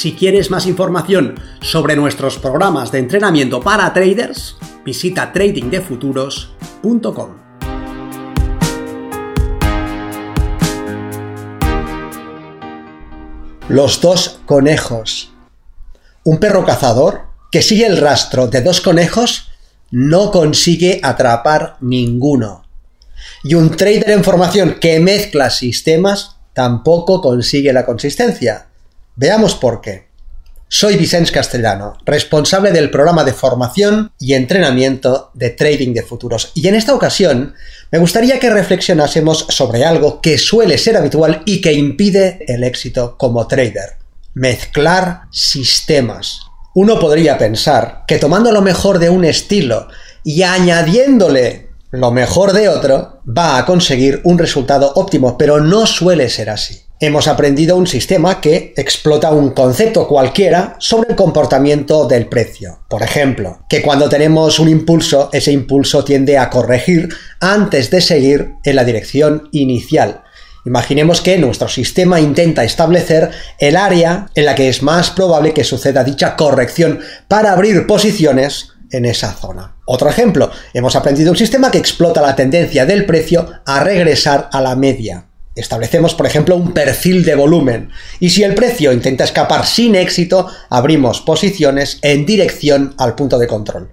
Si quieres más información sobre nuestros programas de entrenamiento para traders, visita tradingdefuturos.com. Los dos conejos. Un perro cazador que sigue el rastro de dos conejos no consigue atrapar ninguno. Y un trader en formación que mezcla sistemas tampoco consigue la consistencia. Veamos por qué. Soy Vicente Castellano, responsable del programa de formación y entrenamiento de trading de futuros. Y en esta ocasión me gustaría que reflexionásemos sobre algo que suele ser habitual y que impide el éxito como trader. Mezclar sistemas. Uno podría pensar que tomando lo mejor de un estilo y añadiéndole lo mejor de otro, va a conseguir un resultado óptimo, pero no suele ser así hemos aprendido un sistema que explota un concepto cualquiera sobre el comportamiento del precio. Por ejemplo, que cuando tenemos un impulso, ese impulso tiende a corregir antes de seguir en la dirección inicial. Imaginemos que nuestro sistema intenta establecer el área en la que es más probable que suceda dicha corrección para abrir posiciones en esa zona. Otro ejemplo, hemos aprendido un sistema que explota la tendencia del precio a regresar a la media. Establecemos, por ejemplo, un perfil de volumen y si el precio intenta escapar sin éxito, abrimos posiciones en dirección al punto de control.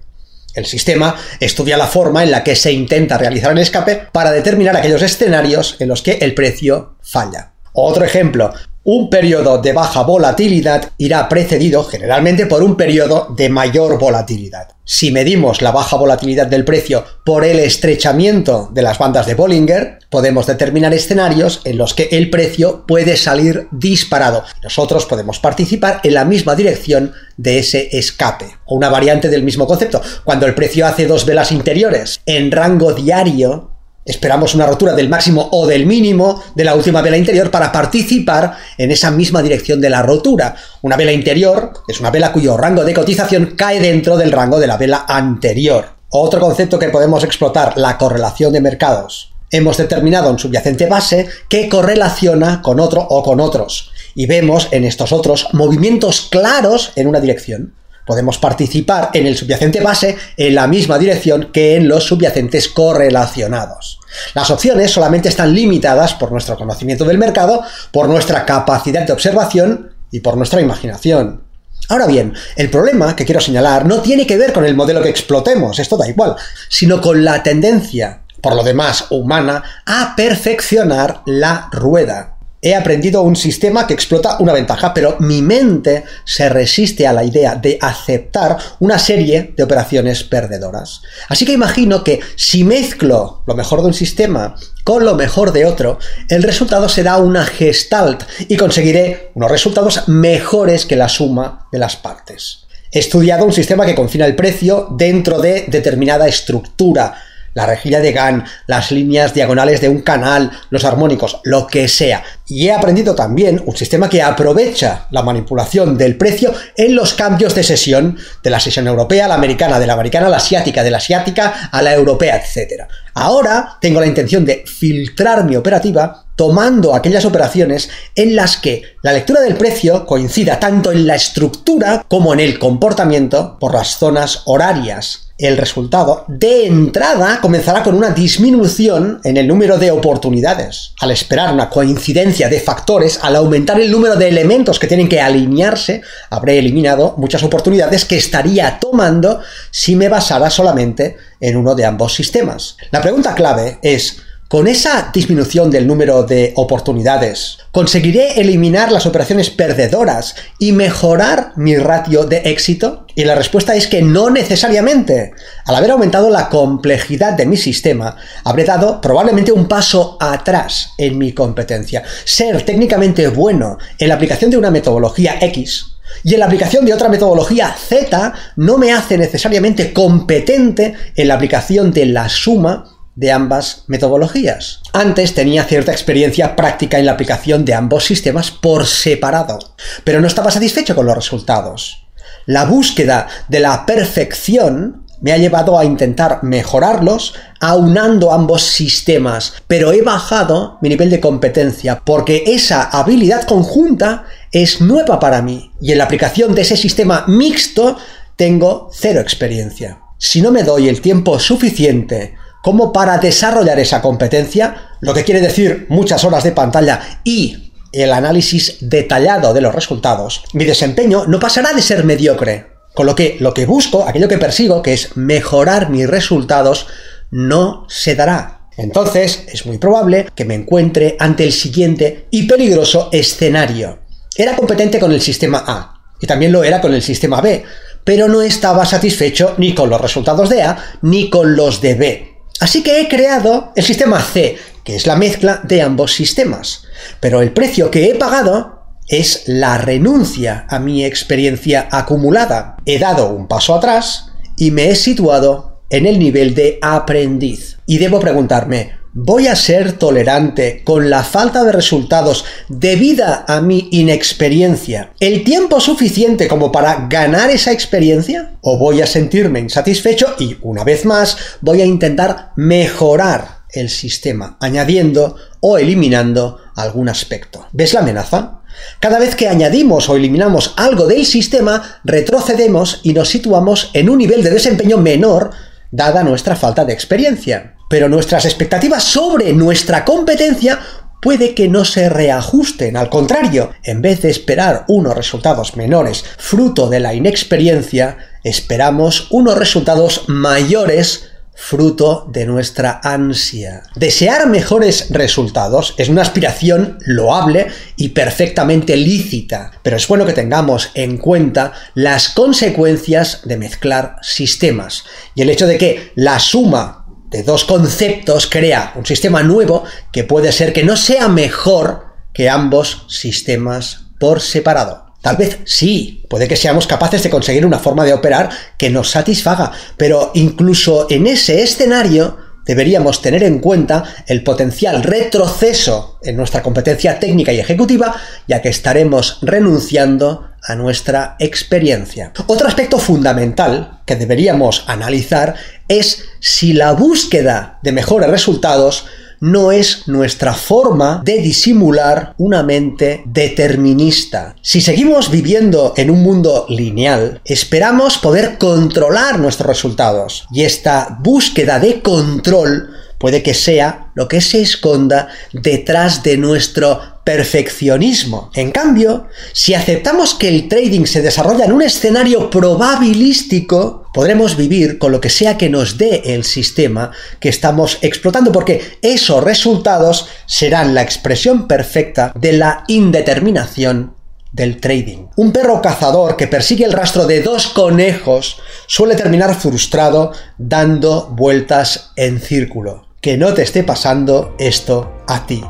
El sistema estudia la forma en la que se intenta realizar el escape para determinar aquellos escenarios en los que el precio falla. Otro ejemplo, un periodo de baja volatilidad irá precedido generalmente por un periodo de mayor volatilidad. Si medimos la baja volatilidad del precio por el estrechamiento de las bandas de Bollinger, podemos determinar escenarios en los que el precio puede salir disparado. Nosotros podemos participar en la misma dirección de ese escape, o una variante del mismo concepto. Cuando el precio hace dos velas interiores en rango diario, Esperamos una rotura del máximo o del mínimo de la última vela interior para participar en esa misma dirección de la rotura. Una vela interior es una vela cuyo rango de cotización cae dentro del rango de la vela anterior. Otro concepto que podemos explotar, la correlación de mercados. Hemos determinado un subyacente base que correlaciona con otro o con otros. Y vemos en estos otros movimientos claros en una dirección podemos participar en el subyacente base en la misma dirección que en los subyacentes correlacionados. Las opciones solamente están limitadas por nuestro conocimiento del mercado, por nuestra capacidad de observación y por nuestra imaginación. Ahora bien, el problema que quiero señalar no tiene que ver con el modelo que explotemos, esto da igual, sino con la tendencia, por lo demás humana, a perfeccionar la rueda. He aprendido un sistema que explota una ventaja, pero mi mente se resiste a la idea de aceptar una serie de operaciones perdedoras. Así que imagino que si mezclo lo mejor de un sistema con lo mejor de otro, el resultado será una gestalt y conseguiré unos resultados mejores que la suma de las partes. He estudiado un sistema que confina el precio dentro de determinada estructura, la rejilla de GAN, las líneas diagonales de un canal, los armónicos, lo que sea. Y he aprendido también un sistema que aprovecha la manipulación del precio en los cambios de sesión de la sesión europea a la americana, de la americana a la asiática, de la asiática a la europea, etc. Ahora tengo la intención de filtrar mi operativa tomando aquellas operaciones en las que la lectura del precio coincida tanto en la estructura como en el comportamiento por las zonas horarias el resultado de entrada comenzará con una disminución en el número de oportunidades. Al esperar una coincidencia de factores, al aumentar el número de elementos que tienen que alinearse, habré eliminado muchas oportunidades que estaría tomando si me basara solamente en uno de ambos sistemas. La pregunta clave es, con esa disminución del número de oportunidades, ¿conseguiré eliminar las operaciones perdedoras y mejorar mi ratio de éxito? Y la respuesta es que no necesariamente. Al haber aumentado la complejidad de mi sistema, habré dado probablemente un paso atrás en mi competencia. Ser técnicamente bueno en la aplicación de una metodología X Y en la aplicación de otra metodología Z no me hace necesariamente competente en la aplicación de la suma de ambas metodologías. Antes tenía cierta experiencia práctica en la aplicación de ambos sistemas por separado, pero no estaba satisfecho con los resultados. La búsqueda de la perfección me ha llevado a intentar mejorarlos aunando ambos sistemas, pero he bajado mi nivel de competencia porque esa habilidad conjunta es nueva para mí y en la aplicación de ese sistema mixto tengo cero experiencia. Si no me doy el tiempo suficiente como para desarrollar esa competencia, lo que quiere decir muchas horas de pantalla y el análisis detallado de los resultados, mi desempeño no pasará de ser mediocre. Con lo que lo que busco, aquello que persigo, que es mejorar mis resultados, no se dará. Entonces es muy probable que me encuentre ante el siguiente y peligroso escenario. Era competente con el sistema A y también lo era con el sistema B, pero no estaba satisfecho ni con los resultados de A ni con los de B. Así que he creado el sistema C, que es la mezcla de ambos sistemas. Pero el precio que he pagado es la renuncia a mi experiencia acumulada. He dado un paso atrás y me he situado en el nivel de aprendiz. Y debo preguntarme, ¿voy a ser tolerante con la falta de resultados debida a mi inexperiencia el tiempo suficiente como para ganar esa experiencia? ¿O voy a sentirme insatisfecho y, una vez más, voy a intentar mejorar el sistema, añadiendo o eliminando algún aspecto? ¿Ves la amenaza? Cada vez que añadimos o eliminamos algo del sistema, retrocedemos y nos situamos en un nivel de desempeño menor dada nuestra falta de experiencia. Pero nuestras expectativas sobre nuestra competencia puede que no se reajusten, al contrario, en vez de esperar unos resultados menores fruto de la inexperiencia, esperamos unos resultados mayores fruto de nuestra ansia. Desear mejores resultados es una aspiración loable y perfectamente lícita, pero es bueno que tengamos en cuenta las consecuencias de mezclar sistemas y el hecho de que la suma de dos conceptos crea un sistema nuevo que puede ser que no sea mejor que ambos sistemas por separado. Tal vez sí, puede que seamos capaces de conseguir una forma de operar que nos satisfaga, pero incluso en ese escenario deberíamos tener en cuenta el potencial retroceso en nuestra competencia técnica y ejecutiva, ya que estaremos renunciando a nuestra experiencia. Otro aspecto fundamental que deberíamos analizar es si la búsqueda de mejores resultados no es nuestra forma de disimular una mente determinista. Si seguimos viviendo en un mundo lineal, esperamos poder controlar nuestros resultados y esta búsqueda de control puede que sea lo que se esconda detrás de nuestro perfeccionismo. En cambio, si aceptamos que el trading se desarrolla en un escenario probabilístico, podremos vivir con lo que sea que nos dé el sistema que estamos explotando, porque esos resultados serán la expresión perfecta de la indeterminación del trading. Un perro cazador que persigue el rastro de dos conejos suele terminar frustrado dando vueltas en círculo que no te esté pasando esto a ti.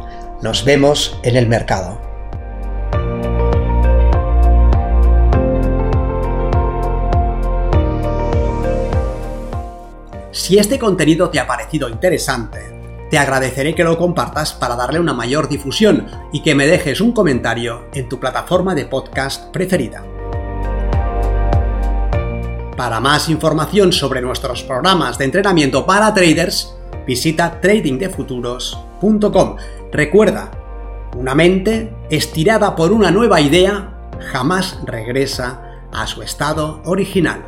Nos vemos en el mercado. Si este contenido te ha parecido interesante, te agradeceré que lo compartas para darle una mayor difusión y que me dejes un comentario en tu plataforma de podcast preferida. Para más información sobre nuestros programas de entrenamiento para traders, visita tradingdefuturos.com. Recuerda, una mente estirada por una nueva idea jamás regresa a su estado original.